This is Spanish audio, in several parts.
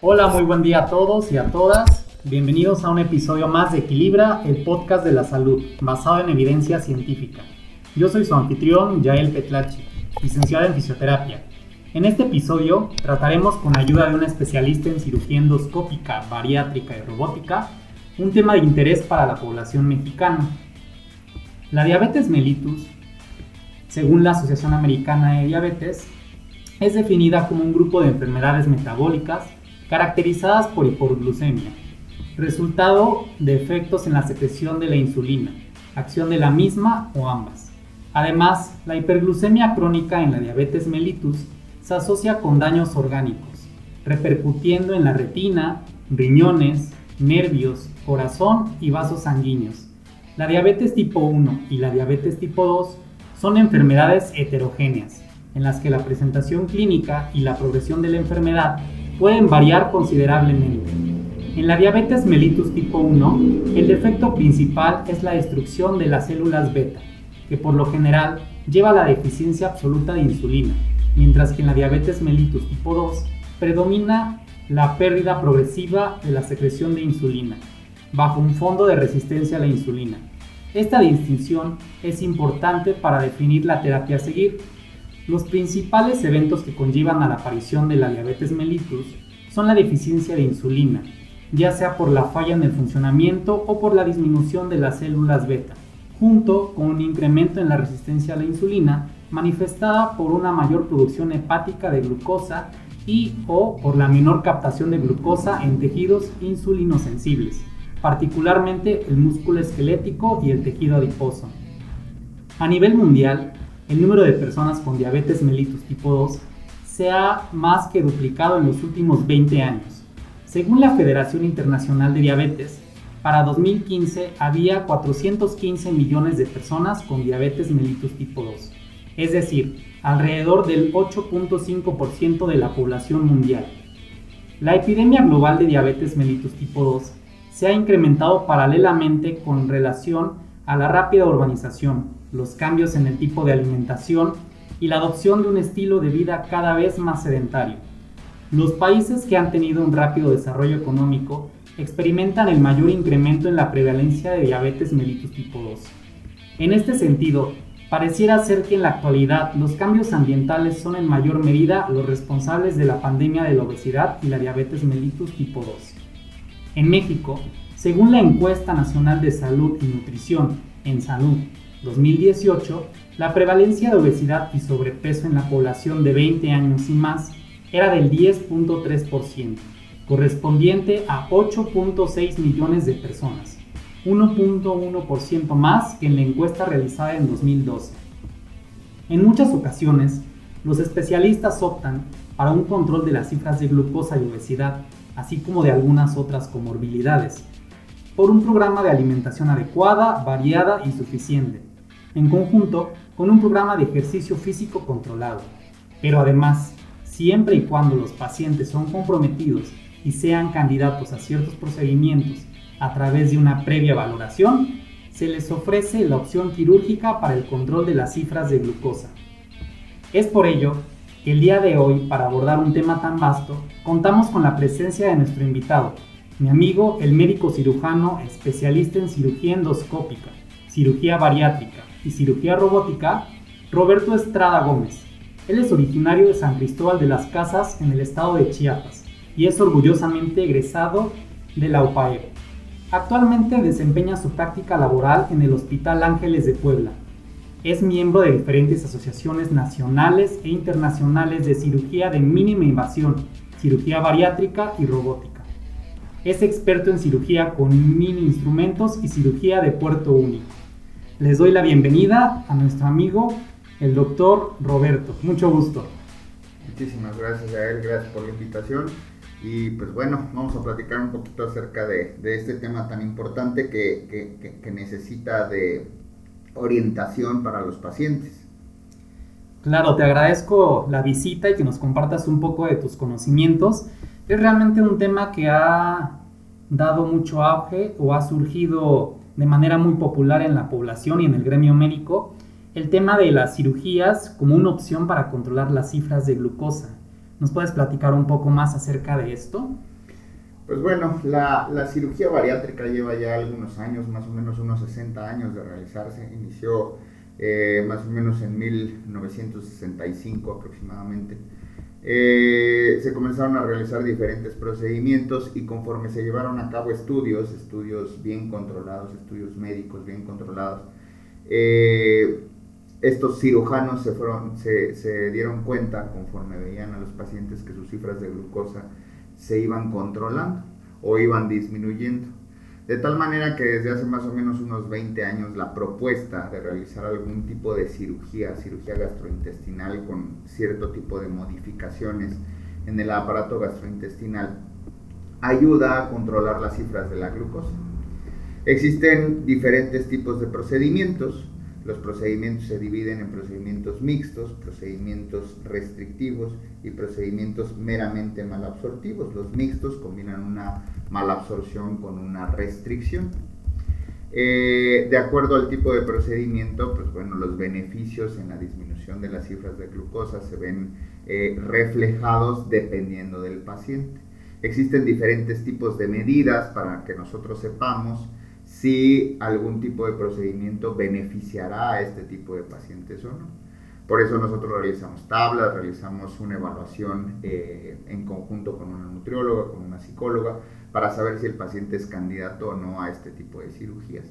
Hola, muy buen día a todos y a todas. Bienvenidos a un episodio más de Equilibra, el podcast de la salud, basado en evidencia científica. Yo soy su anfitrión, Yael Petlachi, licenciada en fisioterapia. En este episodio trataremos con ayuda de una especialista en cirugía endoscópica, bariátrica y robótica, un tema de interés para la población mexicana. La diabetes mellitus, según la Asociación Americana de Diabetes, es definida como un grupo de enfermedades metabólicas caracterizadas por hiperglucemia, resultado de efectos en la secreción de la insulina, acción de la misma o ambas. Además, la hiperglucemia crónica en la diabetes mellitus se asocia con daños orgánicos, repercutiendo en la retina, riñones, nervios, corazón y vasos sanguíneos. La diabetes tipo 1 y la diabetes tipo 2 son enfermedades heterogéneas, en las que la presentación clínica y la progresión de la enfermedad pueden variar considerablemente. En la diabetes mellitus tipo 1, el defecto principal es la destrucción de las células beta, que por lo general lleva a la deficiencia absoluta de insulina, mientras que en la diabetes mellitus tipo 2 predomina la pérdida progresiva de la secreción de insulina, bajo un fondo de resistencia a la insulina. Esta distinción es importante para definir la terapia a seguir, los principales eventos que conllevan a la aparición de la diabetes mellitus son la deficiencia de insulina, ya sea por la falla en el funcionamiento o por la disminución de las células beta, junto con un incremento en la resistencia a la insulina manifestada por una mayor producción hepática de glucosa y o por la menor captación de glucosa en tejidos insulinosensibles, particularmente el músculo esquelético y el tejido adiposo. A nivel mundial, el número de personas con diabetes mellitus tipo 2 se ha más que duplicado en los últimos 20 años. Según la Federación Internacional de Diabetes, para 2015 había 415 millones de personas con diabetes mellitus tipo 2, es decir, alrededor del 8.5% de la población mundial. La epidemia global de diabetes mellitus tipo 2 se ha incrementado paralelamente con relación a la rápida urbanización, los cambios en el tipo de alimentación y la adopción de un estilo de vida cada vez más sedentario. Los países que han tenido un rápido desarrollo económico experimentan el mayor incremento en la prevalencia de diabetes mellitus tipo 2. En este sentido, pareciera ser que en la actualidad los cambios ambientales son en mayor medida los responsables de la pandemia de la obesidad y la diabetes mellitus tipo 2. En México, según la encuesta nacional de salud y nutrición en salud 2018, la prevalencia de obesidad y sobrepeso en la población de 20 años y más era del 10.3%, correspondiente a 8.6 millones de personas, 1.1% más que en la encuesta realizada en 2012. En muchas ocasiones, los especialistas optan para un control de las cifras de glucosa y obesidad, así como de algunas otras comorbilidades, por un programa de alimentación adecuada, variada y suficiente, en conjunto con un programa de ejercicio físico controlado. Pero además, siempre y cuando los pacientes son comprometidos y sean candidatos a ciertos procedimientos a través de una previa valoración, se les ofrece la opción quirúrgica para el control de las cifras de glucosa. Es por ello que el día de hoy, para abordar un tema tan vasto, contamos con la presencia de nuestro invitado, mi amigo, el médico cirujano especialista en cirugía endoscópica, cirugía bariátrica, y cirugía robótica, Roberto Estrada Gómez. Él es originario de San Cristóbal de las Casas en el estado de Chiapas y es orgullosamente egresado de la UPAEP. Actualmente desempeña su práctica laboral en el Hospital Ángeles de Puebla. Es miembro de diferentes asociaciones nacionales e internacionales de cirugía de mínima invasión, cirugía bariátrica y robótica. Es experto en cirugía con mini instrumentos y cirugía de puerto único les doy la bienvenida a nuestro amigo, el doctor Roberto. Mucho gusto. Muchísimas gracias a él, gracias por la invitación. Y pues bueno, vamos a platicar un poquito acerca de, este tema tan importante que, que, necesita de orientación para los pacientes. Claro, te agradezco la visita y que nos compartas un poco de tus conocimientos. Es realmente un tema que ha dado mucho auge o ha surgido de manera muy popular en la población y en el gremio médico el tema de las cirugías como una opción para controlar las cifras de glucosa. ¿Nos puedes platicar un poco más acerca de esto? Pues bueno, la, la, cirugía bariátrica lleva ya algunos años, más o menos unos 60 años de realizarse. Inició eh, más o menos en 1965 aproximadamente. Eh, se comenzaron a realizar diferentes procedimientos y conforme se llevaron a cabo estudios, estudios bien controlados, estudios médicos bien controlados, eh, estos cirujanos se, fueron, se, se, dieron cuenta conforme veían a los pacientes que sus cifras de glucosa se iban controlando o iban disminuyendo. De tal manera que desde hace más o menos unos 20 años la propuesta de realizar algún tipo de cirugía, cirugía gastrointestinal con cierto tipo de modificaciones en el aparato gastrointestinal, ayuda a controlar las cifras de la glucosa. Existen diferentes tipos de procedimientos, los procedimientos se dividen en procedimientos mixtos, procedimientos restrictivos y procedimientos meramente malabsortivos. Los mixtos combinan una malabsorción con una restricción. Eh, de acuerdo al tipo de procedimiento, pues bueno, los beneficios en la disminución de las cifras de glucosa se ven eh, reflejados dependiendo del paciente. Existen diferentes tipos de medidas para que nosotros sepamos si algún tipo de procedimiento beneficiará a este tipo de pacientes o no. Por eso nosotros realizamos tablas, realizamos una evaluación eh, en conjunto con una nutrióloga, con una psicóloga, para saber si el paciente es candidato o no a este tipo de cirugías.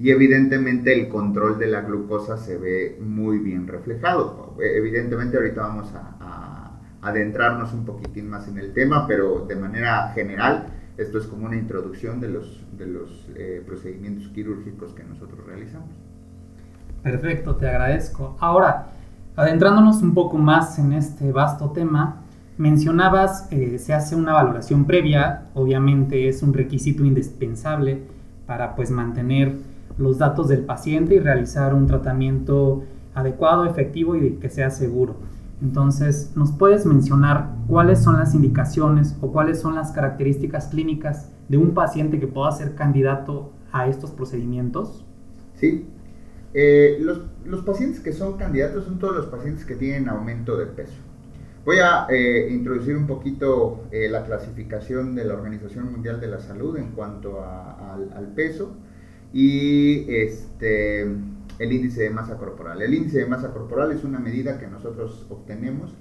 Y evidentemente el control de la glucosa se ve muy bien reflejado. Evidentemente ahorita vamos a adentrarnos un poquitín más en el tema, pero de manera general esto es como una introducción de los, de los eh, procedimientos quirúrgicos que nosotros realizamos. Perfecto, te agradezco. Ahora, adentrándonos un poco más en este vasto tema, mencionabas, eh, se hace una valoración previa, obviamente es un requisito indispensable para pues mantener los datos del paciente y realizar un tratamiento adecuado, efectivo y que sea seguro. Entonces, ¿nos puedes mencionar cuáles son las indicaciones o cuáles son las características clínicas de un paciente que pueda ser candidato a estos procedimientos? Sí. Eh, los, pacientes que son candidatos son todos los pacientes que tienen aumento de peso. Voy a eh, introducir un poquito eh, la clasificación de la Organización Mundial de la Salud en cuanto al peso y este el índice de masa corporal. El índice de masa corporal es una medida que nosotros obtenemos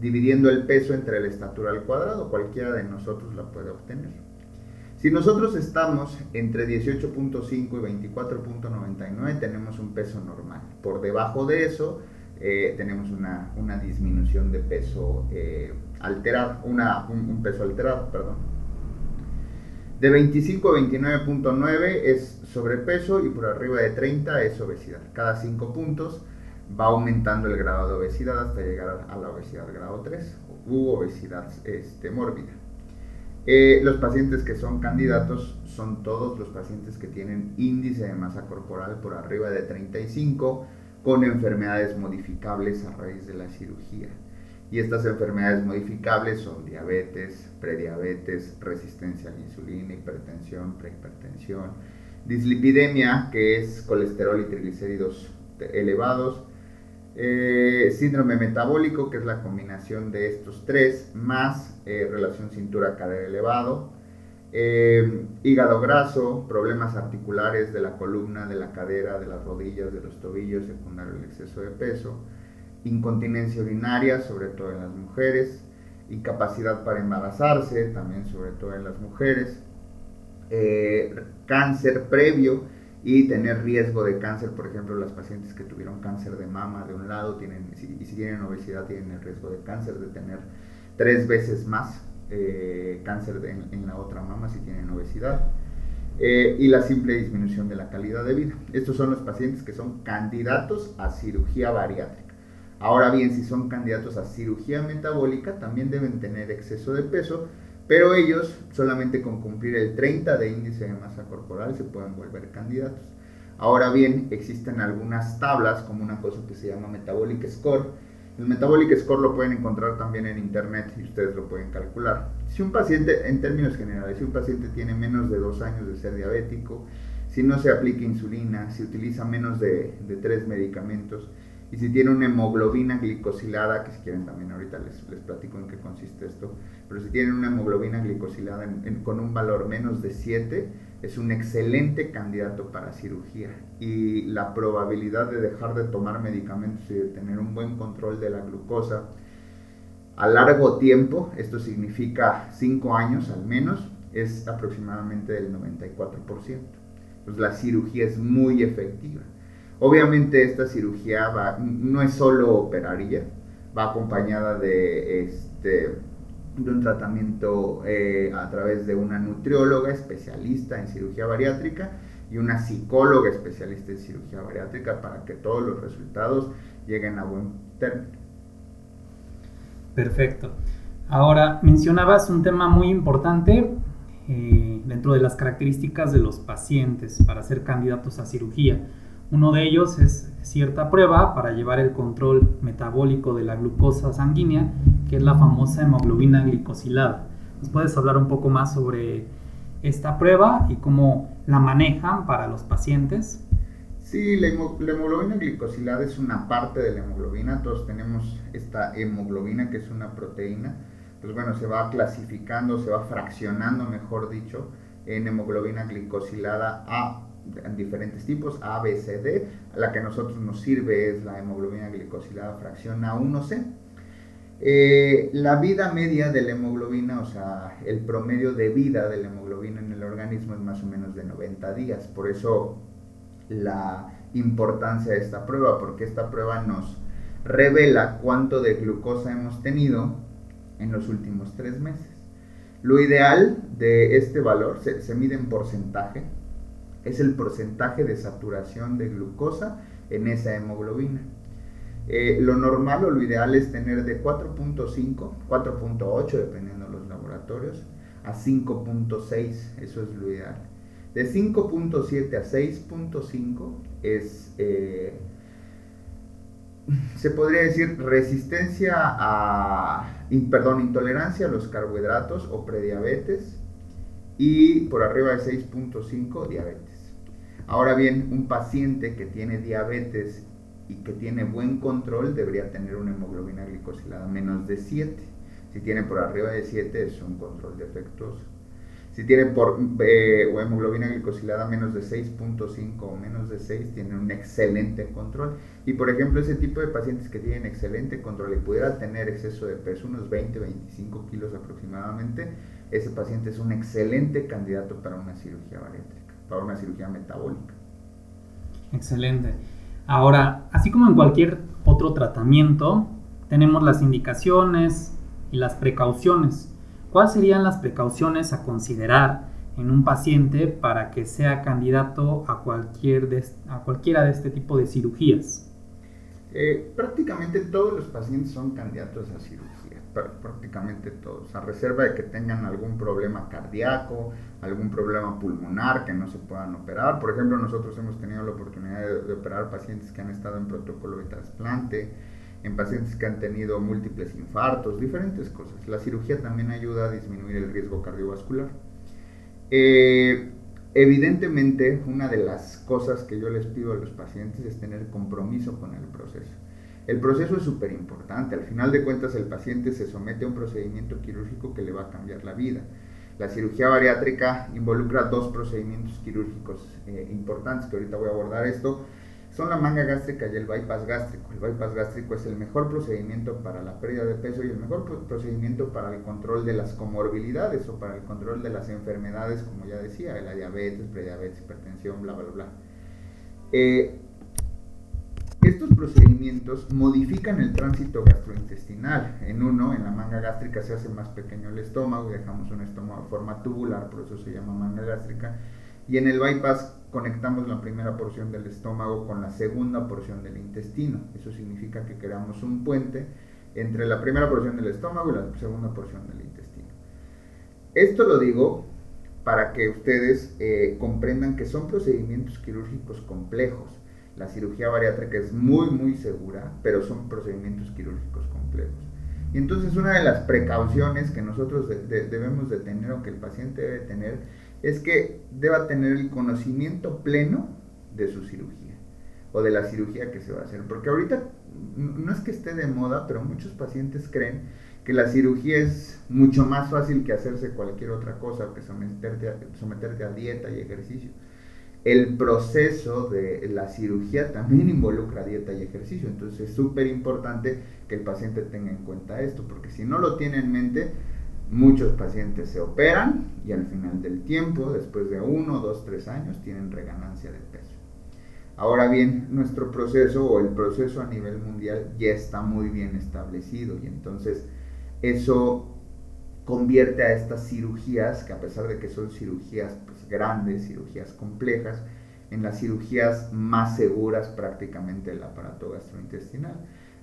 dividiendo el peso entre la estatura al cuadrado. Cualquiera de nosotros la puede obtener. Si nosotros estamos entre 18.5 y 24.99 tenemos un peso normal. Por debajo de eso eh, tenemos una, disminución de peso eh, alterado, una, un peso alterado, perdón. De 25 a 29.9 es sobrepeso y por arriba de 30 es obesidad. Cada 5 puntos va aumentando el grado de obesidad hasta llegar a la obesidad grado 3 u obesidad este, mórbida. Eh, los pacientes que son candidatos son todos los pacientes que tienen índice de masa corporal por arriba de 35 con enfermedades modificables a raíz de la cirugía. Y estas enfermedades modificables son diabetes, prediabetes, resistencia a la insulina, hipertensión, prehipertensión, dislipidemia, que es colesterol y triglicéridos elevados, eh, síndrome metabólico, que es la combinación de estos tres, más eh, relación cintura-cadera elevado, eh, hígado graso, problemas articulares de la columna, de la cadera, de las rodillas, de los tobillos, secundario al exceso de peso, incontinencia urinaria, sobre todo en las mujeres, incapacidad para embarazarse, también sobre todo en las mujeres, eh, cáncer previo y tener riesgo de cáncer, por ejemplo, las pacientes que tuvieron cáncer de mama de un lado tienen, y si tienen obesidad tienen el riesgo de cáncer, de tener tres veces más eh, cáncer en, la otra mama si tienen obesidad. Eh, y la simple disminución de la calidad de vida. Estos son los pacientes que son candidatos a cirugía bariátrica. Ahora bien, si son candidatos a cirugía metabólica, también deben tener exceso de peso, pero ellos solamente con cumplir el 30 de índice de masa corporal se pueden volver candidatos. Ahora bien, existen algunas tablas como una cosa que se llama Metabolic Score. El Metabolic Score lo pueden encontrar también en internet y ustedes lo pueden calcular. Si un paciente, en términos generales, si un paciente tiene menos de dos años de ser diabético, si no se aplica insulina, si utiliza menos de, de tres medicamentos, y si tiene una hemoglobina glicosilada, que si quieren también ahorita les, les platico en qué consiste esto, pero si tienen una hemoglobina glicosilada con un valor menos de 7, es un excelente candidato para cirugía y la probabilidad de dejar de tomar medicamentos y de tener un buen control de la glucosa a largo tiempo, esto significa 5 años al menos, es aproximadamente del 94%. Pues la cirugía es muy efectiva. Obviamente esta cirugía no es solo operaría, va acompañada de, este, un tratamiento eh, a través de una nutrióloga especialista en cirugía bariátrica y una psicóloga especialista en cirugía bariátrica para que todos los resultados lleguen a buen término. Perfecto. Ahora, mencionabas un tema muy importante eh, dentro de las características de los pacientes para ser candidatos a cirugía uno de ellos es cierta prueba para llevar el control metabólico de la glucosa sanguínea, que es la famosa hemoglobina glicosilada. ¿Nos puedes hablar un poco más sobre esta prueba y cómo la manejan para los pacientes? Sí, la, hemoglobina glicosilada es una parte de la hemoglobina. Todos tenemos esta hemoglobina que es una proteína. Pues bueno, se va clasificando, se va fraccionando, mejor dicho, en hemoglobina glicosilada A en diferentes tipos, A, B, C, D. La que a nosotros nos sirve es la hemoglobina glicosilada fracción A1C. Eh, la vida media de la hemoglobina, o sea, el promedio de vida de la hemoglobina en el organismo es más o menos de 90 días. Por eso la importancia de esta prueba, porque esta prueba nos revela cuánto de glucosa hemos tenido en los últimos tres meses. Lo ideal de este valor se, se mide en porcentaje, es el porcentaje de saturación de glucosa en esa hemoglobina. Eh, lo normal o lo ideal es tener de 4.5, 4.8 dependiendo de los laboratorios, a 5.6, eso es lo ideal. De 5.7 a 6.5 es, eh, se podría decir, resistencia a, perdón, intolerancia a los carbohidratos o prediabetes y por arriba de 6.5 diabetes. Ahora bien, un paciente que tiene diabetes y que tiene buen control debería tener una hemoglobina glicosilada menos de 7. Si tiene por arriba de 7 es un control defectuoso. Si tiene por eh, hemoglobina glicosilada menos de 6.5 o menos de 6, tiene un excelente control. Y por ejemplo, ese tipo de pacientes que tienen excelente control y pudiera tener exceso de peso, unos 20-25 kilos aproximadamente, ese paciente es un excelente candidato para una cirugía bariátrica para una cirugía metabólica. Excelente. Ahora, así como en cualquier otro tratamiento, tenemos las indicaciones y las precauciones. ¿Cuáles serían las precauciones a considerar en un paciente para que sea candidato a, cualquier a cualquiera de este tipo de cirugías? Eh, prácticamente todos los pacientes son candidatos a cirugía, prácticamente todos, a reserva de que tengan algún problema cardíaco, algún problema pulmonar que no se puedan operar. Por ejemplo, nosotros hemos tenido la oportunidad de, operar pacientes que han estado en protocolo de trasplante, en pacientes que han tenido múltiples infartos, diferentes cosas. La cirugía también ayuda a disminuir el riesgo cardiovascular. Eh, Evidentemente, una de las cosas que yo les pido a los pacientes es tener compromiso con el proceso. El proceso es súper importante. Al final de cuentas, el paciente se somete a un procedimiento quirúrgico que le va a cambiar la vida. La cirugía bariátrica involucra dos procedimientos quirúrgicos eh, importantes, que ahorita voy a abordar esto son la manga gástrica y el bypass gástrico. El bypass gástrico es el mejor procedimiento para la pérdida de peso y el mejor procedimiento para el control de las comorbilidades o para el control de las enfermedades, como ya decía, la diabetes, prediabetes, hipertensión, bla, bla, bla. Eh, estos procedimientos modifican el tránsito gastrointestinal. En uno, en la manga gástrica se hace más pequeño el estómago y dejamos un estómago de forma tubular, por eso se llama manga gástrica. Y en el bypass conectamos la primera porción del estómago con la segunda porción del intestino. Eso significa que creamos un puente entre la primera porción del estómago y la segunda porción del intestino. Esto lo digo para que ustedes eh, comprendan que son procedimientos quirúrgicos complejos. La cirugía bariátrica es muy, muy segura, pero son procedimientos quirúrgicos complejos. Y entonces una de las precauciones que nosotros debemos de tener o que el paciente debe tener es que deba tener el conocimiento pleno de su cirugía. o de la cirugía que se va a hacer. Porque ahorita no es que esté de moda, pero muchos pacientes creen que la cirugía es mucho más fácil que hacerse cualquier otra cosa que someterte someterte a dieta y ejercicio. El proceso de la cirugía también involucra dieta y ejercicio, entonces es súper importante que el paciente tenga en cuenta esto, porque si no lo tiene en mente, muchos pacientes se operan y al final del tiempo, después de uno, dos, tres años, tienen reganancia de peso. Ahora bien, nuestro proceso o el proceso a nivel mundial ya está muy bien establecido y entonces eso convierte a estas cirugías, que a pesar de que son cirugías grandes, cirugías complejas, en las cirugías más seguras prácticamente del aparato gastrointestinal.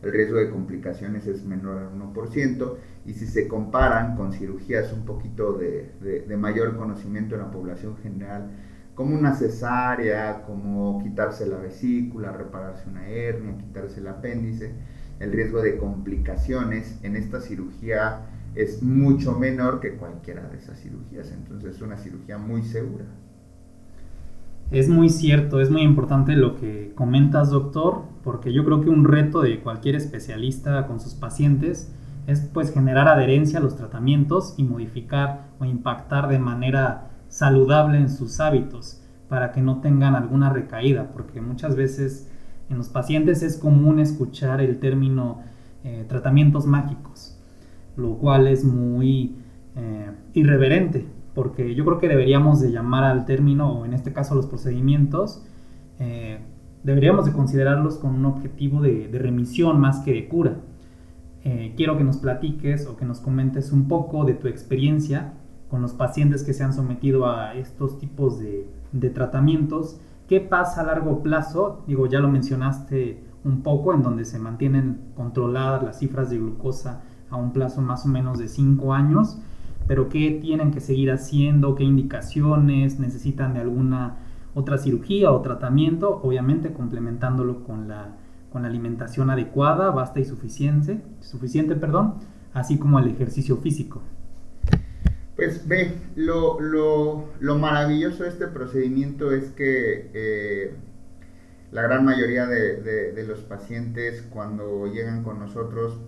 El riesgo de complicaciones es menor al 1% y si se comparan con cirugías un poquito de, de mayor conocimiento en la población general, como una cesárea, como quitarse la vesícula, repararse una hernia, quitarse el apéndice, el riesgo de complicaciones en esta cirugía es mucho menor que cualquiera de esas cirugías. Entonces es una cirugía muy segura. Es muy cierto, es muy importante lo que comentas, doctor, porque yo creo que un reto de cualquier especialista con sus pacientes es pues generar adherencia a los tratamientos y modificar o impactar de manera saludable en sus hábitos para que no tengan alguna recaída, porque muchas veces en los pacientes es común escuchar el término eh, tratamientos mágicos, lo cual es muy eh, irreverente, porque yo creo que deberíamos de llamar al término, o en este caso los procedimientos, eh, deberíamos de considerarlos con un objetivo de, remisión más que de cura. quiero que nos platiques o que nos comentes un poco de tu experiencia con los pacientes que se han sometido a estos tipos de, de tratamientos ¿Qué pasa a largo plazo? Digo, ya lo mencionaste un poco, en donde se mantienen controladas las cifras de glucosa a un plazo más o menos de 5 años, pero ¿qué tienen que seguir haciendo? ¿Qué indicaciones? ¿Necesitan de alguna otra cirugía o tratamiento? Obviamente complementándolo con la, con la alimentación adecuada, basta y suficiente, suficiente, perdón, así como el ejercicio físico. Pues ve, lo, maravilloso de este procedimiento es que eh, la gran mayoría de, los pacientes cuando llegan con nosotros,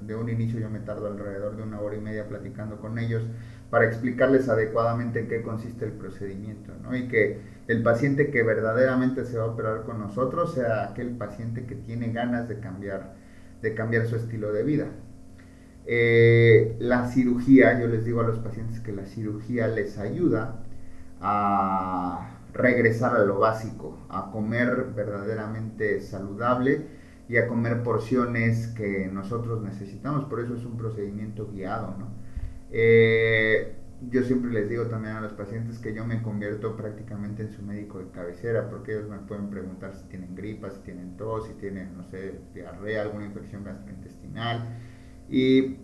de un inicio yo me tardo alrededor de una hora y media platicando con ellos para explicarles adecuadamente en qué consiste el procedimiento, ¿no? Y que el paciente que verdaderamente se va a operar con nosotros sea aquel paciente que tiene ganas de cambiar, de cambiar su estilo de vida. Eh, la cirugía, yo les digo a los pacientes que la cirugía les ayuda a regresar a lo básico, a comer verdaderamente saludable y a comer porciones que nosotros necesitamos. Por eso es un procedimiento guiado, ¿no? Eh, yo siempre les digo también a los pacientes que yo me convierto prácticamente en su médico de cabecera, porque ellos me pueden preguntar si tienen gripa, si tienen tos, si tienen, no sé, diarrea, alguna infección gastrointestinal y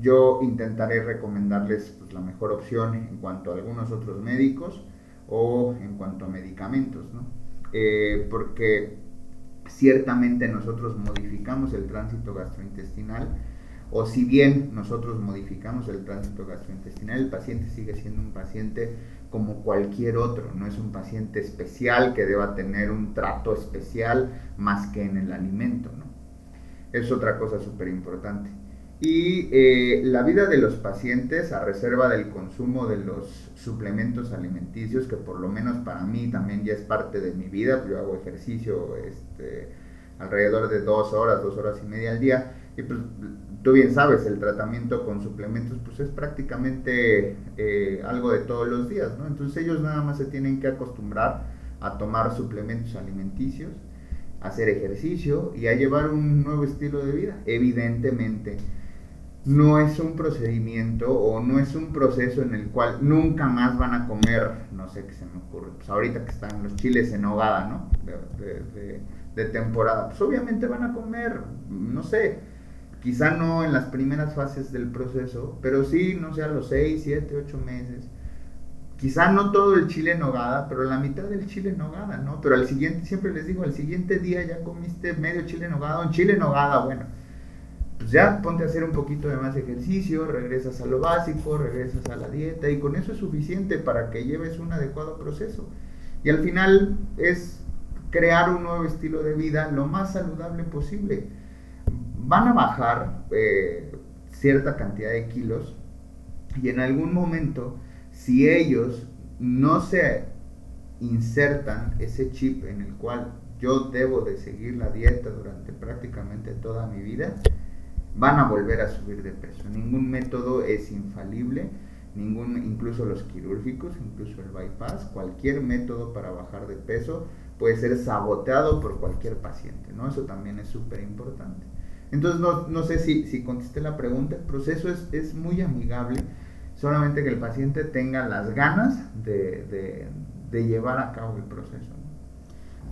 yo intentaré recomendarles pues, la mejor opción en cuanto a algunos otros médicos o en cuanto a medicamentos, ¿no? Eh, porque ciertamente nosotros modificamos el tránsito gastrointestinal o si bien nosotros modificamos el tránsito gastrointestinal, el paciente sigue siendo un paciente como cualquier otro, no es un paciente especial que deba tener un trato especial más que en el alimento, ¿no? Es otra cosa súper importante y eh, la vida de los pacientes a reserva del consumo de los suplementos alimenticios, que por lo menos para mí también ya es parte de mi vida, yo hago ejercicio este, alrededor de dos horas, dos horas y media al día, y pues tú bien sabes, el tratamiento con suplementos pues es prácticamente eh, algo de todos los días, ¿no? Entonces ellos nada más se tienen que acostumbrar a tomar suplementos alimenticios, a hacer ejercicio y a llevar un nuevo estilo de vida, evidentemente no es un procedimiento o no es un proceso en el cual nunca más van a comer, no sé qué se me ocurre, pues ahorita que están los chiles en hogada, ¿no? De, temporada, pues obviamente van a comer, no sé, quizá no en las primeras fases del proceso, pero sí, no sé, a los 6, 7, 8 meses. Quizá no todo el chile en hogada, pero la mitad del chile en hogada, ¿no? Pero al siguiente, siempre les digo, al siguiente día ya comiste medio chile en hogada, un chile en hogada, bueno pues ya ponte a hacer un poquito de más ejercicio, regresas a lo básico, regresas a la dieta y con eso es suficiente para que lleves un adecuado proceso. Y al final es crear un nuevo estilo de vida lo más saludable posible. Van a bajar eh, cierta cantidad de kilos y en algún momento, si ellos no se insertan ese chip en el cual yo debo de seguir la dieta durante prácticamente toda mi vida, van a volver a subir de peso. Ningún método es infalible, ningún, incluso los quirúrgicos, incluso el bypass, cualquier método para bajar de peso puede ser saboteado por cualquier paciente, ¿no? Eso también es súper importante. Entonces, no, sé si, si contesté la pregunta, el proceso es, es, muy amigable, solamente que el paciente tenga las ganas de, de llevar a cabo el proceso.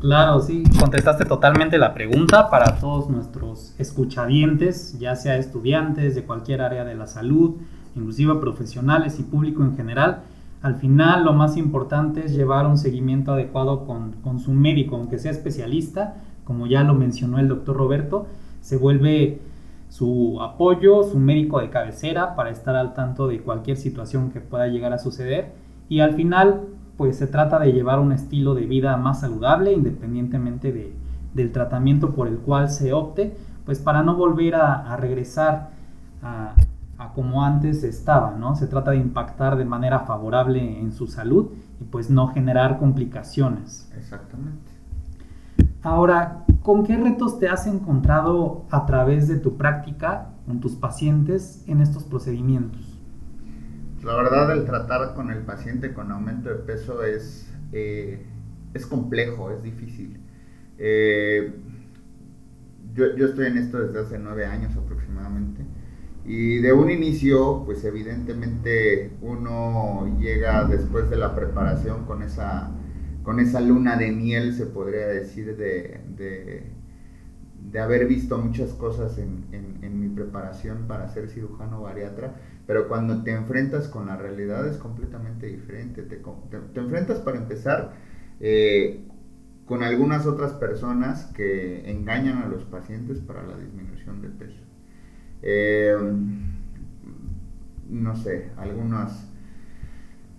Claro, sí, contestaste totalmente la pregunta para todos nuestros escuchavientes, ya sea estudiantes de cualquier área de la salud, inclusive profesionales y público en general. Al final lo más importante es llevar un seguimiento adecuado con, con su médico, aunque sea especialista, como ya lo mencionó el doctor Roberto, se vuelve su apoyo, su médico de cabecera para estar al tanto de cualquier situación que pueda llegar a suceder y al final pues se trata de llevar un estilo de vida más saludable independientemente de, del tratamiento por el cual se opte, pues para no volver a, regresar a, como antes estaba, ¿no? Se trata de impactar de manera favorable en su salud y pues no generar complicaciones. Exactamente. Ahora, ¿con qué retos te has encontrado a través de tu práctica con tus pacientes en estos procedimientos? La verdad, el tratar con el paciente con aumento de peso es, eh, es complejo, es difícil. Eh, yo, yo, estoy en esto desde hace nueve años aproximadamente. Y de un inicio, pues evidentemente uno llega después de la preparación con esa, con esa luna de miel, se podría decir, de, de, haber visto muchas cosas en, en, en mi preparación para ser cirujano bariatra pero cuando te enfrentas con la realidad es completamente diferente. Te, te, enfrentas para empezar eh, con algunas otras personas que engañan a los pacientes para la disminución de peso. Eh, no sé, algunas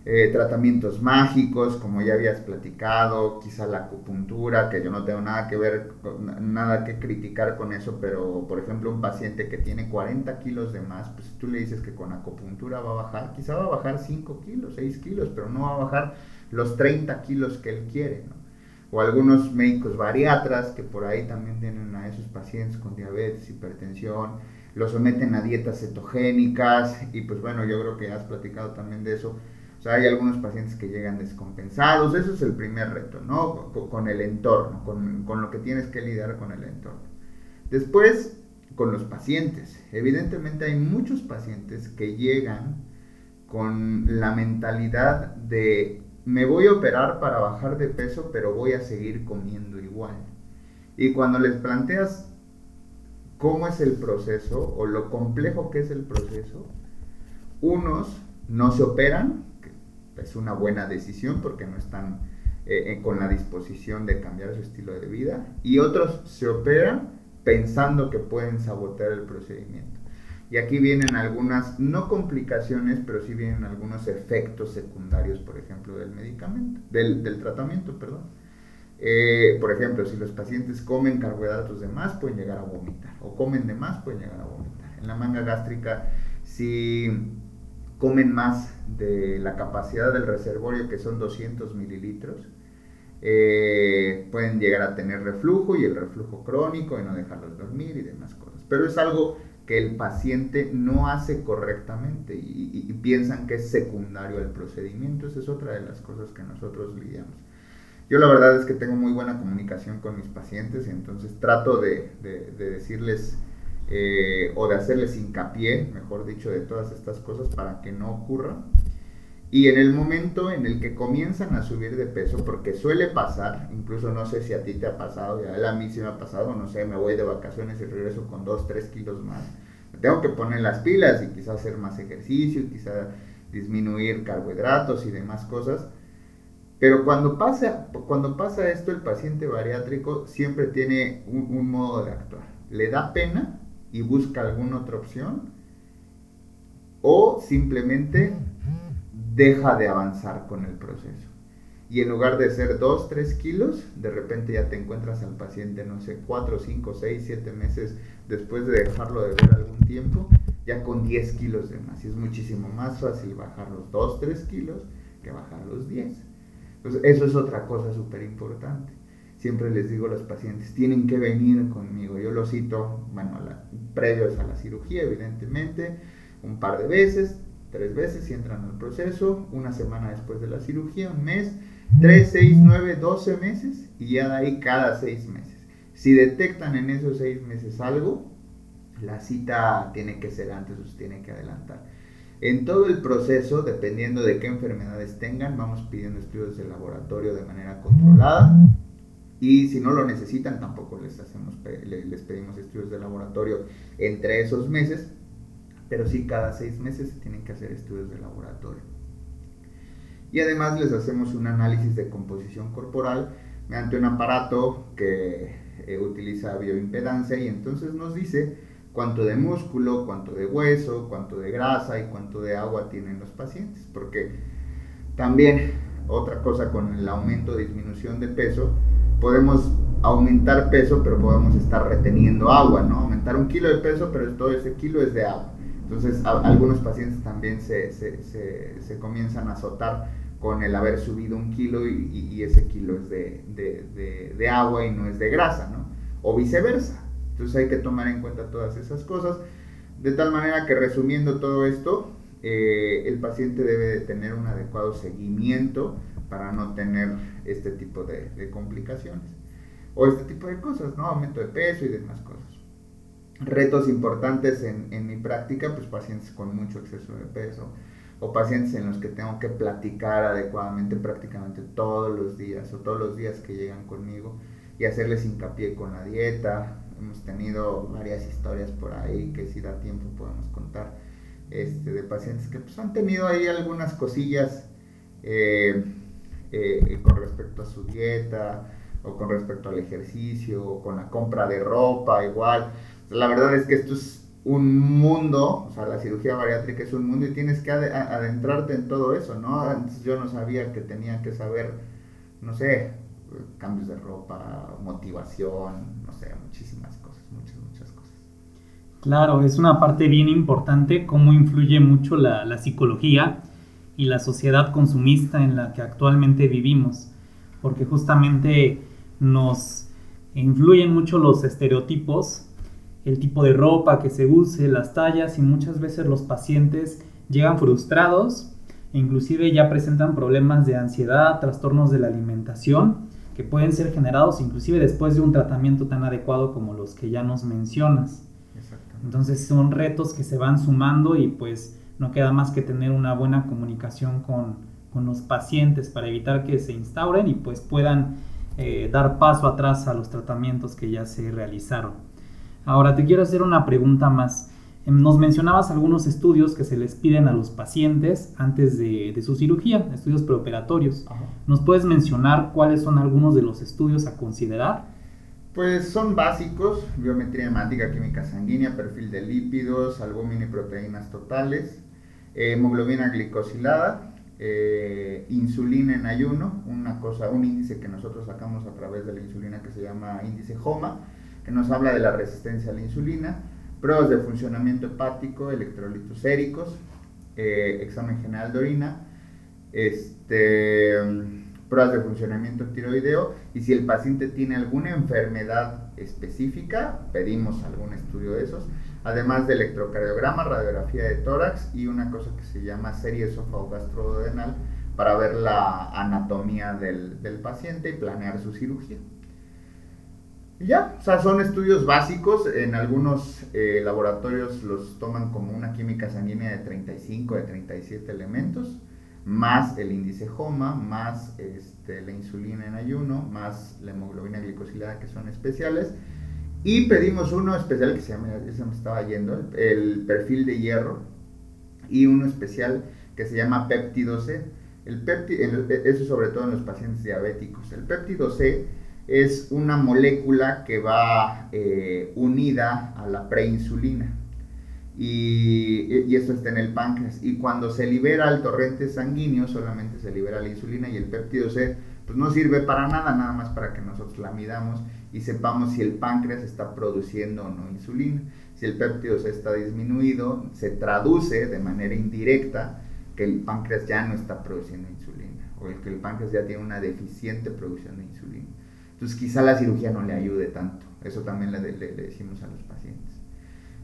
eh, tratamientos mágicos, como ya habías platicado, quizá la acupuntura, que yo no tengo nada que ver, nada que criticar con eso, pero por ejemplo un paciente que tiene 40 kilos de más, pues tú le dices que con acupuntura va a bajar, quizá va a bajar 5 kilos, 6 kilos, pero no va a bajar los 30 kilos que él quiere, O algunos médicos bariatras que por ahí también tienen a esos pacientes con diabetes, hipertensión, los someten a dietas cetogénicas y pues bueno, yo creo que has platicado también de eso o sea, hay algunos pacientes que llegan descompensados, eso es el primer reto, ¿no? Con, el entorno, con, con, lo que tienes que lidiar con el entorno. Después, con los pacientes. Evidentemente hay muchos pacientes que llegan con la mentalidad de me voy a operar para bajar de peso, pero voy a seguir comiendo igual. Y cuando les planteas cómo es el proceso o lo complejo que es el proceso, unos no se operan es una buena decisión porque no están eh, eh, con la disposición de cambiar su estilo de vida y otros se operan pensando que pueden sabotear el procedimiento. Y aquí vienen algunas, no complicaciones, pero sí vienen algunos efectos secundarios, por ejemplo, del medicamento, del, del tratamiento, perdón. Eh, por ejemplo, si los pacientes comen carbohidratos de más, pueden llegar a vomitar, o comen de más, pueden llegar a vomitar. En la manga gástrica, si comen más de la capacidad del reservorio, que son 200 mililitros, eh, pueden llegar a tener reflujo y el reflujo crónico y no dejarlos dormir y demás cosas. Pero es algo que el paciente no hace correctamente y, piensan que es secundario al procedimiento. Esa es otra de las cosas que nosotros lidiamos. Yo la verdad es que tengo muy buena comunicación con mis pacientes, y entonces trato de, de decirles eh, o de hacerles hincapié, mejor dicho, de todas estas cosas para que no ocurran. Y en el momento en el que comienzan a subir de peso, porque suele pasar, incluso no sé si a ti te ha pasado, ya a mí sí me ha pasado, no sé, me voy de vacaciones y regreso con 2, 3 kilos más. tengo que poner las pilas y quizás hacer más ejercicio, y quizás disminuir carbohidratos y demás cosas. Pero cuando pasa, cuando pasa esto, el paciente bariátrico siempre tiene un modo de actuar. Le da pena y busca alguna otra opción o simplemente deja de avanzar con el proceso. y en lugar de ser 2, 3 kilos, de repente ya te encuentras al paciente, no sé, 4, 5, 6, 7 meses después de dejarlo de ver algún tiempo, ya con 10 kilos de más. Y es muchísimo más fácil bajar los 2, 3 kilos que bajar los 10. Entonces, eso es otra cosa súper importante. Siempre les digo a los pacientes, tienen que venir conmigo. Yo lo cito, bueno, previos a la cirugía, evidentemente, un par de veces, tres veces si entran al proceso, una semana después de la cirugía, un mes, 3, 6, 9, 12 meses y ya de ahí cada 6 meses. Si detectan en esos 6 meses algo, la cita tiene que ser antes o se tiene que adelantar. En todo el proceso, dependiendo de qué enfermedades tengan, vamos pidiendo estudios de laboratorio de manera controlada. Y si no lo necesitan, tampoco les, hacemos, les pedimos estudios de laboratorio entre esos meses. Pero sí, cada seis meses se tienen que hacer estudios de laboratorio y además les hacemos un análisis de composición corporal mediante un aparato que eh, utiliza bioimpedancia y entonces nos dice cuánto de músculo, cuánto de hueso, cuánto de grasa y cuánto de agua tienen los pacientes. Porque también otra cosa con el aumento o disminución de peso, podemos aumentar peso, pero podemos estar reteniendo agua, ¿no? Aumentar un kilo de peso, pero todo ese kilo es de agua. Entonces, algunos pacientes también se, se, se, se comienzan a azotar con el haber subido un kilo y, ese kilo es de, agua y no es de grasa, ¿no? O viceversa. Entonces hay que tomar en cuenta todas esas cosas, de tal manera que resumiendo todo esto, eh, el paciente debe de tener un adecuado seguimiento para no tener este tipo de, complicaciones. O este tipo de cosas, ¿no? Aumento de peso y demás cosas. Retos importantes en, en mi práctica, pues pacientes con mucho exceso de peso, o pacientes en los que tengo que platicar adecuadamente prácticamente todos los días o todos los días que llegan conmigo y hacerles hincapié con la dieta. Hemos tenido varias historias por ahí que si da tiempo podemos contar este, de pacientes que pues, han tenido ahí algunas cosillas eh, eh, con respecto a su dieta o con respecto al ejercicio o con la compra de ropa igual. La verdad es que esto es un mundo, o sea, la cirugía bariátrica es un mundo y tienes que adentrarte en todo eso, ¿no? Antes yo no sabía que tenía que saber, no sé, cambios de ropa, motivación, no sé, muchísimas Claro, es una parte bien importante, cómo influye mucho la, psicología y la sociedad consumista en la que actualmente vivimos, porque justamente nos influyen mucho los estereotipos el tipo de ropa que se use, las tallas y muchas veces los pacientes llegan frustrados e inclusive ya presentan problemas de ansiedad, trastornos de la alimentación que pueden ser generados inclusive después de un tratamiento tan adecuado como los que ya nos mencionas. Entonces son retos que se van sumando y pues no queda más que tener una buena comunicación con, con los pacientes para evitar que se instauren y pues puedan eh, dar paso atrás a los tratamientos que ya se realizaron. Ahora te quiero hacer una pregunta más. Em, nos mencionabas algunos estudios que se les piden a los pacientes antes de, su cirugía, estudios preoperatorios. ¿Nos puedes mencionar cuáles son algunos de los estudios a considerar? Pues son básicos, biometría hemática, química sanguínea, perfil de lípidos, albúmina y proteínas totales, hemoglobina glicosilada, eh, insulina en ayuno, una cosa, un índice que nosotros sacamos a través de la insulina que se llama índice HOMA, que nos habla de la resistencia a la insulina, pruebas de funcionamiento hepático, electrolitos séricos, eh, examen general de orina, este, pruebas de funcionamiento tiroideo y si el paciente tiene alguna enfermedad específica, pedimos algún estudio de esos, además de electrocardiograma, radiografía de tórax y una cosa que se llama serie esófago-gastrodenal para ver la anatomía del, del paciente y planear su cirugía ya, o sea, son estudios básicos. En algunos eh, laboratorios los toman como una química sanguínea de 35, de 37 elementos, más el índice HOMA, más este, la insulina en ayuno, más la hemoglobina glicosilada, que son especiales. Y pedimos uno especial que se ya se me estaba yendo, el perfil de hierro, y uno especial que se llama péptido C. El péptido, eso sobre todo en los pacientes diabéticos. El péptido C es una molécula que va eh, unida a la preinsulina. Y, y, esto está en el páncreas. Y cuando se libera el torrente sanguíneo, solamente se libera la insulina y el péptido C, pues no sirve para nada, nada más para que nosotros la midamos y sepamos si el páncreas está produciendo o no insulina. Si el péptido C está disminuido, se traduce de manera indirecta que el páncreas ya no está produciendo insulina o que el páncreas ya tiene una deficiente producción de insulina. Entonces quizá la cirugía no le ayude tanto. Eso también le, decimos a los pacientes.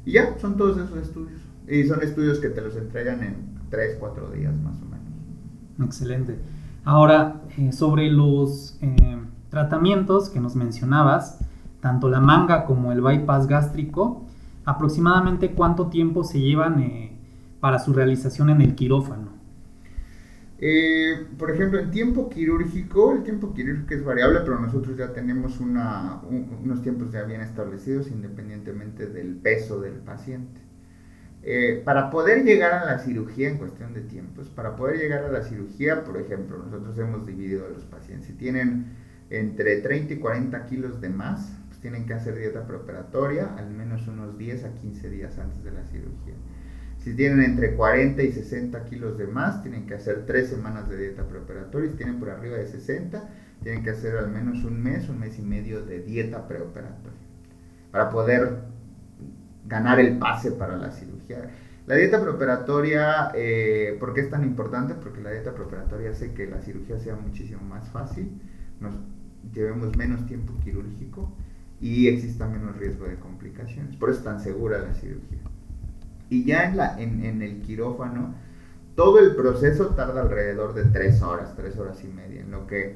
Y ya, son todos esos estudios. Y son estudios que te los entregan en 3, 4 días más o menos. Excelente. Ahora, eh, sobre los eh, tratamientos que nos mencionabas, tanto la manga como el bypass gástrico, aproximadamente cuánto tiempo se llevan eh, para su realización en el quirófano. Eh, por ejemplo, en tiempo quirúrgico, el tiempo quirúrgico es variable, pero nosotros ya tenemos unos tiempos ya bien establecidos independientemente del peso del paciente. Eh, para poder llegar a la cirugía en cuestión de tiempos, para poder llegar a la cirugía, por ejemplo, nosotros hemos dividido a los pacientes. Si tienen entre 30 y 40 kilos de más, pues tienen que hacer dieta preoperatoria al menos unos 10 a 15 días antes de la cirugía. Si tienen entre 40 y 60 kilos de más, tienen que hacer 3 semanas de dieta preoperatoria. Si tienen por arriba de 60, tienen que hacer al menos un mes, un mes y medio de dieta preoperatoria para poder ganar el pase para la cirugía. La dieta preoperatoria, eh, ¿por qué es tan importante? Porque la dieta preoperatoria hace que la cirugía sea muchísimo más fácil, nos llevemos menos tiempo quirúrgico y exista menos riesgo de complicaciones. Por eso es tan segura la cirugía. Y ya en, la, en, el quirófano, todo el proceso tarda alrededor de tres horas, tres horas y media, en lo que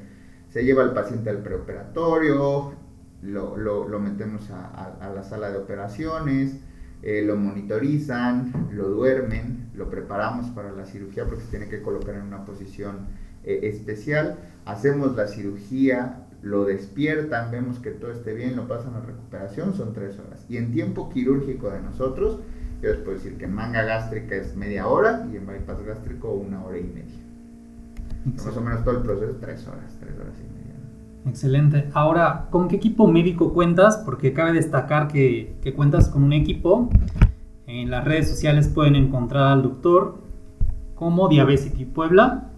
se lleva al paciente al preoperatorio, lo, lo, metemos a, a, la sala de operaciones, eh, lo monitorizan, lo duermen, lo preparamos para la cirugía porque se tiene que colocar en una posición eh, especial, hacemos la cirugía, lo despiertan, vemos que todo esté bien, lo pasan a recuperación, son tres horas. Y en tiempo quirúrgico de nosotros, yo les puedo decir que en manga gástrica es media hora y en bypass gástrico una hora y media. Más o menos todo el proceso es tres horas, tres horas y media. Excelente. Ahora, ¿con qué equipo médico cuentas? Porque cabe destacar que, que cuentas con un equipo. En las redes sociales pueden encontrar al doctor como Diabesity Puebla.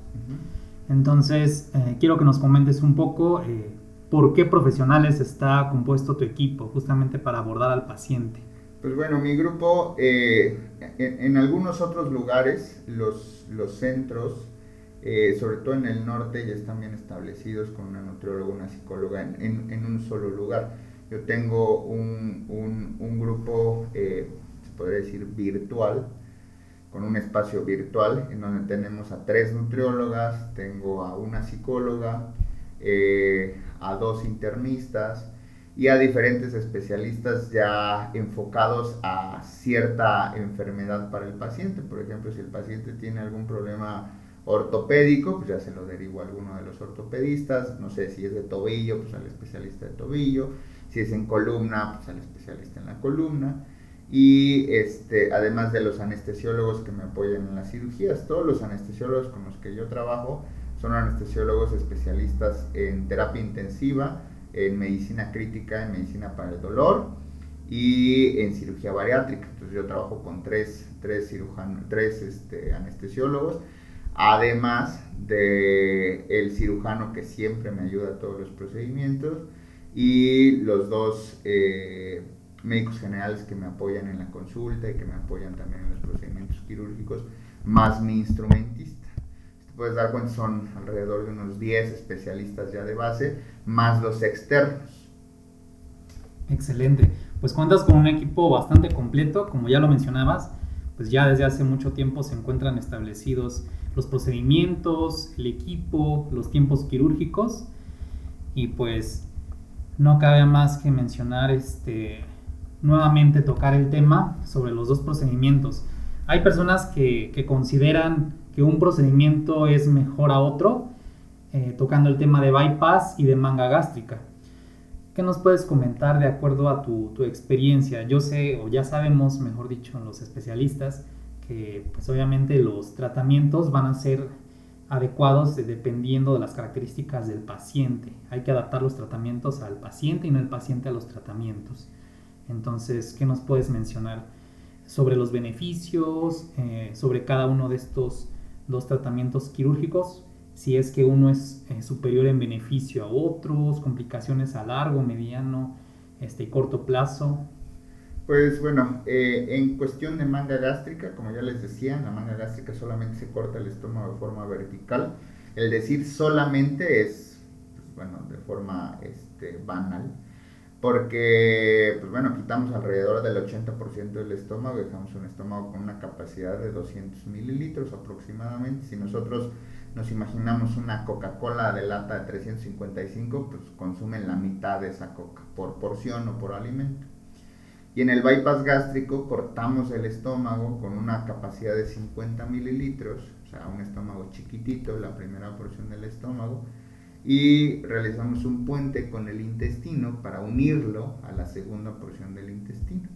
Entonces, eh, quiero que nos comentes un poco eh, por qué profesionales está compuesto tu equipo, justamente para abordar al paciente. Pues bueno, mi grupo, eh, en, algunos otros lugares, los, los centros, eh, sobre todo en el norte, ya están bien establecidos con una nutrióloga, una psicóloga en, en, un solo lugar. Yo tengo un, un, grupo, eh, se podría decir, virtual, con un espacio virtual en donde tenemos a tres nutriólogas, tengo a una psicóloga, a dos internistas, y a diferentes especialistas ya enfocados a cierta enfermedad para el paciente. Por ejemplo, si el paciente tiene algún problema ortopédico, pues ya se lo derivo a alguno de los ortopedistas. No sé si es de tobillo, pues al especialista de tobillo. Si es en columna, pues al especialista en la columna. Y este, además de los anestesiólogos que me apoyan en las cirugías, todos los anestesiólogos con los que yo trabajo son anestesiólogos especialistas en terapia intensiva, en medicina crítica, en medicina para el dolor y en cirugía bariátrica. Entonces yo trabajo con tres, tres, cirujanos, tres este, anestesiólogos, además de el cirujano que siempre me ayuda a todos los procedimientos y los dos eh, médicos generales que me apoyan en la consulta y que me apoyan también en los procedimientos quirúrgicos, más mi instrumentista puedes dar cuenta, son alrededor de unos 10 especialistas ya de base, más los externos. Excelente. Pues cuentas con un equipo bastante completo, como ya lo mencionabas, pues ya desde hace mucho tiempo se encuentran establecidos los procedimientos, el equipo, los tiempos quirúrgicos y pues no cabe más que mencionar este nuevamente tocar el tema sobre los dos procedimientos. Hay personas que, que consideran que un procedimiento es mejor a otro, eh, tocando el tema de bypass y de manga gástrica. ¿Qué nos puedes comentar de acuerdo a tu, tu, experiencia? Yo sé, o ya sabemos, mejor dicho, los especialistas, que pues obviamente los tratamientos van a ser adecuados dependiendo de las características del paciente. Hay que adaptar los tratamientos al paciente y no el paciente a los tratamientos. Entonces, ¿qué nos puedes mencionar sobre los beneficios, eh, sobre cada uno de estos dos tratamientos quirúrgicos, si es que uno es eh, superior en beneficio a otros, complicaciones a largo, mediano este, corto plazo. Pues bueno, eh, en cuestión de manga gástrica, como ya les decía, la manga gástrica solamente se corta el estómago de forma vertical. El decir solamente es, pues, bueno, de forma este, banal porque, pues bueno, quitamos alrededor del 80% del estómago, dejamos un estómago con una capacidad de 200 mililitros aproximadamente. Si nosotros nos imaginamos una Coca-Cola de lata de 355, pues consumen la mitad de esa coca por porción o por alimento. Y en el bypass gástrico cortamos el estómago con una capacidad de 50 mililitros, o sea, un estómago chiquitito, la primera porción del estómago, y realizamos un puente con el intestino para unirlo a la segunda porción del intestino.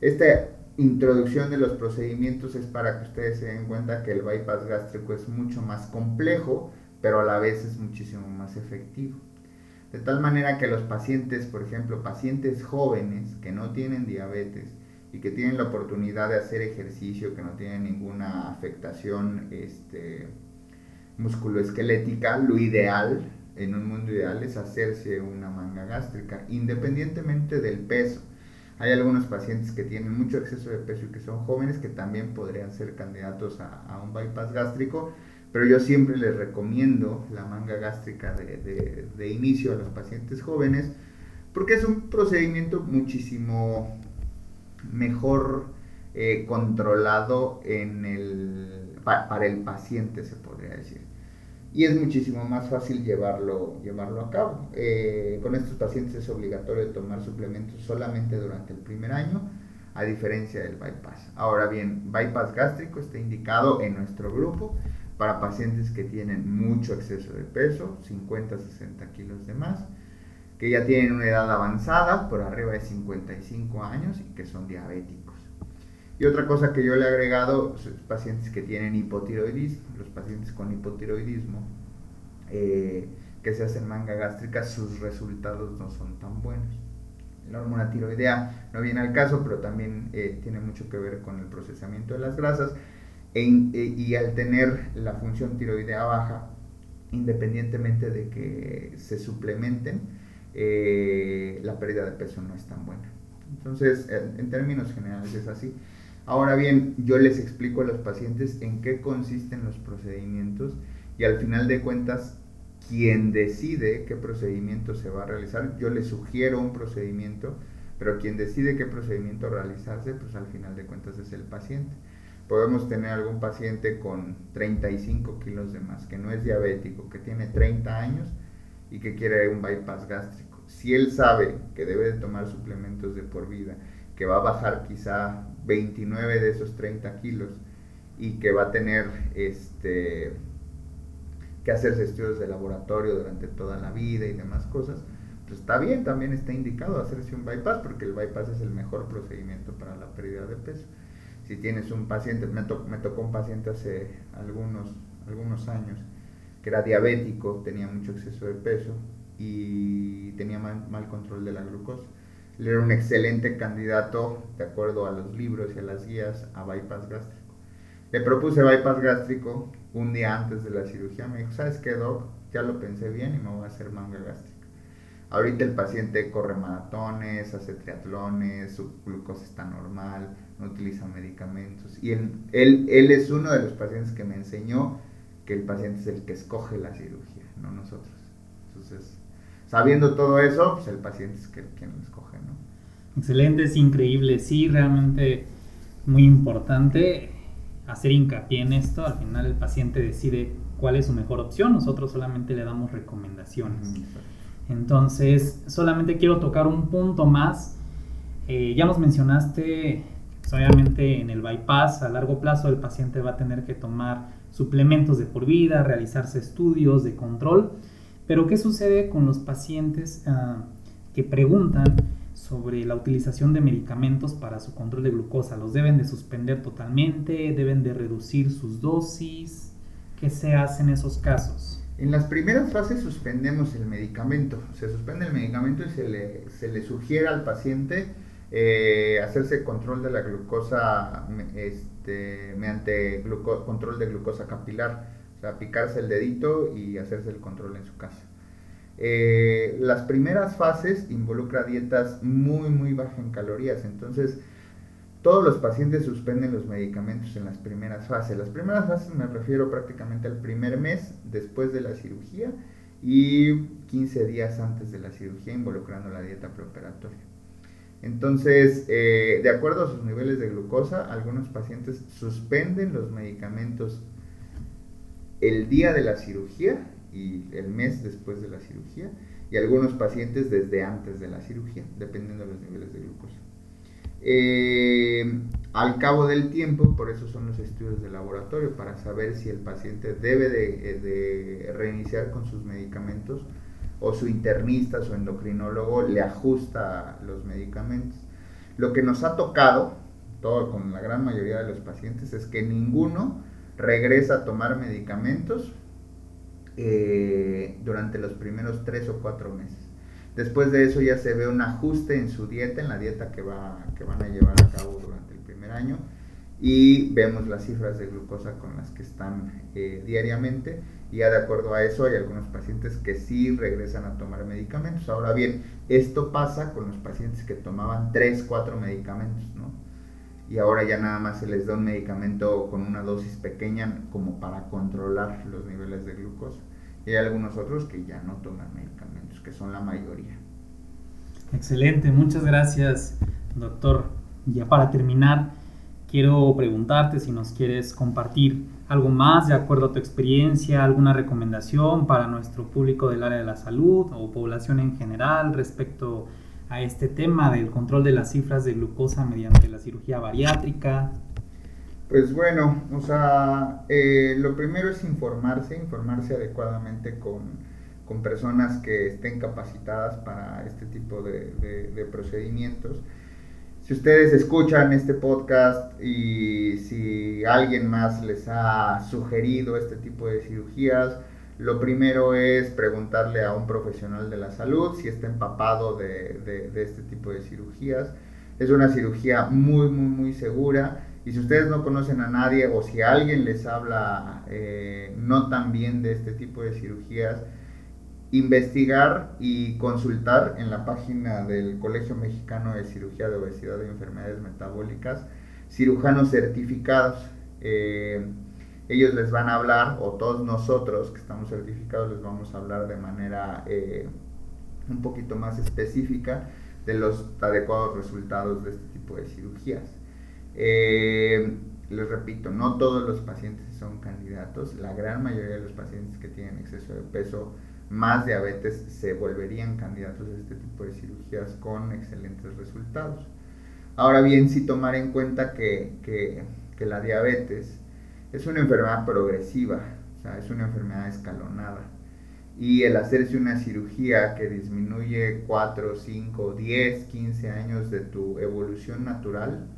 Esta introducción de los procedimientos es para que ustedes se den cuenta que el bypass gástrico es mucho más complejo, pero a la vez es muchísimo más efectivo. De tal manera que los pacientes, por ejemplo, pacientes jóvenes que no tienen diabetes y que tienen la oportunidad de hacer ejercicio, que no tienen ninguna afectación este, musculoesquelética, lo ideal, en un mundo ideal, es hacerse una manga gástrica, independientemente del peso. Hay algunos pacientes que tienen mucho exceso de peso y que son jóvenes que también podrían ser candidatos a, un bypass gástrico, pero yo siempre les recomiendo la manga gástrica de, inicio a los pacientes jóvenes porque es un procedimiento muchísimo mejor eh, controlado en el, para el paciente, se podría decir y es muchísimo más fácil llevarlo, llevarlo a cabo. Eh, con estos pacientes es obligatorio tomar suplementos solamente durante el primer año, a diferencia del bypass. Ahora bien, bypass gástrico está indicado en nuestro grupo para pacientes que tienen mucho exceso de peso, 50-60 kilos de más, que ya tienen una edad avanzada, por arriba de 55 años y que son diabéticos. Y otra cosa que yo le he agregado, pacientes que tienen hipotiroidismo, los pacientes con hipotiroidismo, eh, que se hacen manga gástrica, sus resultados no son tan buenos. La hormona tiroidea no viene al caso, pero también eh, tiene mucho que ver con el procesamiento de las grasas. E eh, y al tener la función tiroidea baja, independientemente de que se suplementen, la pérdida de peso no es tan buena. Entonces, en términos generales es así. Ahora bien, yo les explico a los pacientes en qué consisten los procedimientos y al final de cuentas, quien decide qué procedimiento se va a realizar, yo les sugiero un procedimiento, pero quien decide qué procedimiento realizarse, pues al final de cuentas es el paciente. Podemos tener algún paciente con 35 kilos de más, que no es diabético, que tiene 30 años y que quiere un bypass gástrico. Si él sabe que debe de tomar suplementos de por vida, que va a bajar quizá 29 de esos 30 kilos y que va a tener este, que hacerse estudios de laboratorio durante toda la vida y demás cosas, pues está bien, también está indicado hacerse un bypass porque el bypass es el mejor procedimiento para la pérdida de peso. Si tienes un paciente, me, tocó un paciente hace algunos, algunos años que era diabético, tenía mucho exceso de peso y tenía mal control de la glucosa él era un excelente candidato, de acuerdo a los libros y a las guías, a bypass gástrico. Le propuse bypass gástrico un día antes de la cirugía. Me dijo, ¿sabes qué, Doc? Ya lo pensé bien y me voy a hacer manga gástrica. Ahorita el paciente corre maratones, hace triatlones, su glucosa está normal, no utiliza medicamentos. Y él, él, él es uno de los pacientes que me enseñó que el paciente es el que escoge la cirugía, no nosotros. Entonces, sabiendo todo eso, pues el paciente es quien lo escoge. Excelente, es increíble, sí, realmente muy importante hacer hincapié en esto. Al final el paciente decide cuál es su mejor opción, nosotros solamente le damos recomendaciones. Entonces, solamente quiero tocar un punto más. Eh, ya nos mencionaste, pues, obviamente en el bypass a largo plazo el paciente va a tener que tomar suplementos de por vida, realizarse estudios de control. Pero ¿qué sucede con los pacientes ah, que preguntan sobre la utilización de medicamentos para su control de glucosa? ¿Los deben de suspender totalmente? ¿Deben de reducir sus dosis? ¿Qué se hace en esos casos? En las primeras fases suspendemos el medicamento. Se suspende el medicamento y se le, se le sugiere al paciente eh, hacerse control de la glucosa este, mediante control de glucosa capilar, o sea, picarse el dedito y hacerse el control en su casa. Eh, las primeras fases involucra dietas muy muy bajas en calorías, entonces todos los pacientes suspenden los medicamentos en las primeras fases. Las primeras fases me refiero prácticamente al primer mes después de la cirugía y 15 días antes de la cirugía involucrando la dieta preoperatoria. Entonces, eh, de acuerdo a sus niveles de glucosa, algunos pacientes suspenden los medicamentos el día de la cirugía y el mes después de la cirugía, y algunos pacientes desde antes de la cirugía, dependiendo de los niveles de glucosa. Eh, al cabo del tiempo, por eso son los estudios de laboratorio, para saber si el paciente debe de, de reiniciar con sus medicamentos o su internista, su endocrinólogo le ajusta los medicamentos. Lo que nos ha tocado, todo con la gran mayoría de los pacientes, es que ninguno regresa a tomar medicamentos eh, durante los primeros tres o cuatro meses. Después de eso ya se ve un ajuste en su dieta, en la dieta que, va, que van a llevar a cabo durante el primer año y vemos las cifras de glucosa con las que están eh, diariamente y ya de acuerdo a eso hay algunos pacientes que sí regresan a tomar medicamentos. Ahora bien, esto pasa con los pacientes que tomaban 3, 4 medicamentos, ¿no? Y ahora ya nada más se les da un medicamento con una dosis pequeña como para controlar los niveles de glucosa. Y hay algunos otros que ya no toman medicamentos, que son la mayoría. Excelente, muchas gracias, doctor. Ya para terminar, quiero preguntarte si nos quieres compartir algo más de acuerdo a tu experiencia, alguna recomendación para nuestro público del área de la salud o población en general respecto a este tema del control de las cifras de glucosa mediante la cirugía bariátrica. Pues bueno, o sea, eh, lo primero es informarse, informarse adecuadamente con, personas que estén capacitadas para este tipo de, procedimientos. Si ustedes escuchan este podcast y si alguien más les ha sugerido este tipo de cirugías, lo primero es preguntarle a un profesional de la salud si está empapado de, de este tipo de cirugías. Es una cirugía muy, muy, muy segura y si ustedes no conocen a nadie o si alguien les habla eh, no tan bien de este tipo de cirugías, investigar y consultar en la página del Colegio Mexicano de Cirugía de Obesidad y Enfermedades Metabólicas, cirujanos certificados. Eh, ellos les van a hablar, o todos nosotros que estamos certificados les vamos a hablar de manera eh, un poquito más específica de los adecuados resultados de este tipo de cirugías. Eh, les repito, no todos los pacientes son candidatos. La gran mayoría de los pacientes que tienen exceso de peso más diabetes se volverían candidatos a este tipo de cirugías con excelentes resultados. Ahora bien, sí tomar en cuenta que, que, la diabetes es una enfermedad progresiva, o sea, es una enfermedad escalonada. Y el hacerse una cirugía que disminuye 4, 5, 10, 15 años de tu evolución natural,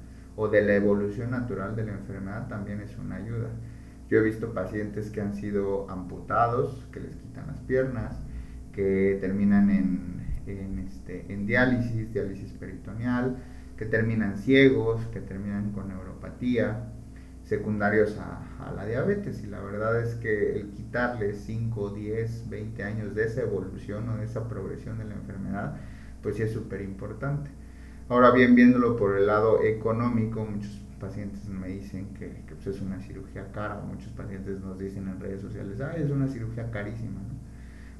o de la evolución natural de la enfermedad también es una ayuda. Yo he visto pacientes que han sido amputados, que les quitan las piernas, que terminan en, en, este, en diálisis, diálisis peritoneal, que terminan ciegos, que terminan con neuropatía, secundarios a, a, la diabetes. Y la verdad es que el quitarle 5, 10, 20 años de esa evolución o de esa progresión de la enfermedad, pues sí es súper importante. Ahora bien, viéndolo por el lado económico, muchos pacientes me dicen que, pues, es una cirugía cara, muchos pacientes nos dicen en redes sociales, ah, es una cirugía carísima.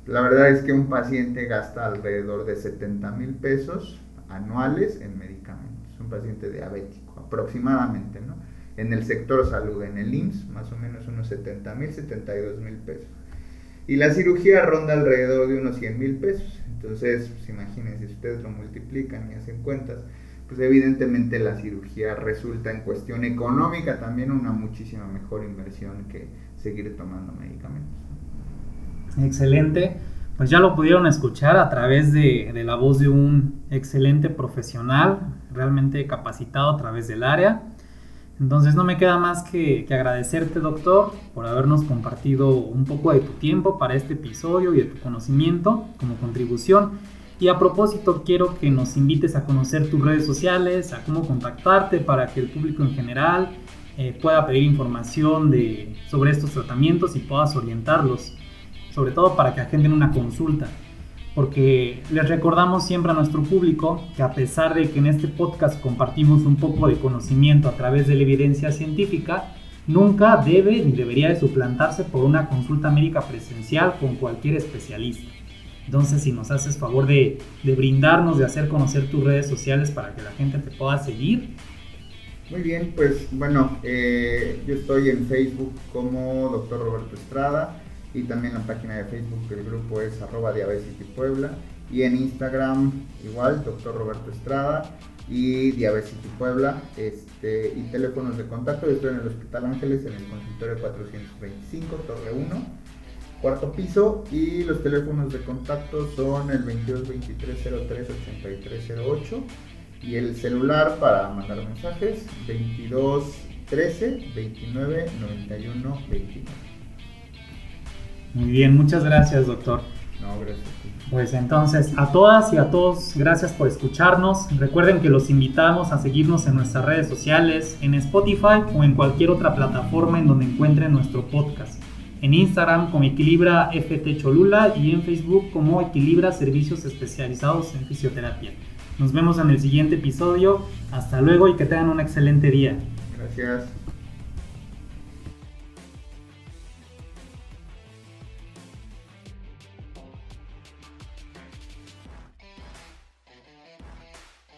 La verdad es que un paciente gasta alrededor de 70 mil pesos anuales en medicamentos, un paciente diabético aproximadamente, ¿no? En el sector salud, en el IMSS, más o menos unos 70 mil, 72 mil pesos. Y la cirugía ronda alrededor de unos 100 mil pesos. Entonces, pues imagínense, si ustedes lo multiplican y hacen cuentas, pues evidentemente la cirugía resulta en cuestión económica también una muchísima mejor inversión que seguir tomando medicamentos. Excelente. Pues ya lo pudieron escuchar a través de, de la voz de un excelente profesional, realmente capacitado a través del área. Entonces no me queda más que, agradecerte, doctor, por habernos compartido un poco de tu tiempo para este episodio y de tu conocimiento como contribución. Y a propósito, quiero que nos invites a conocer tus redes sociales, a cómo contactarte para que el público en general eh, pueda pedir información de, sobre estos tratamientos y puedas orientarlos, sobre todo para que agenden una consulta. Porque les recordamos siempre a nuestro público que a pesar de que en este podcast compartimos un poco de conocimiento a través de la evidencia científica, nunca debe ni debería de suplantarse por una consulta médica presencial con cualquier especialista. Entonces, si nos haces favor de, brindarnos, de hacer conocer tus redes sociales para que la gente te pueda seguir. Muy bien, pues bueno, eh, yo estoy en Facebook como Dr. Roberto Estrada y también la página de Facebook del grupo es arroba Diabesity Puebla y en Instagram igual, Dr. Roberto Estrada y Diabesity Puebla este, y teléfonos de contacto, yo estoy en el Hospital Ángeles en el consultorio 425, Torre 1 cuarto piso y los teléfonos de contacto son el 22 23 03 83 08 y el celular para mandar mensajes 22 13 29 91 29. Muy bien, muchas gracias doctor. No, gracias. Pues entonces, a todas y a todos, gracias por escucharnos. Recuerden que los invitamos a seguirnos en nuestras redes sociales, en Spotify o en cualquier otra plataforma en donde encuentren nuestro podcast en Instagram como Equilibra FT Cholula y en Facebook como Equilibra Servicios Especializados en Fisioterapia. Nos vemos en el siguiente episodio. Hasta luego y que tengan un excelente día. Gracias.